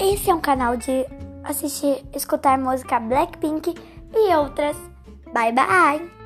Esse é um canal de assistir, escutar música Blackpink e outras. Bye bye!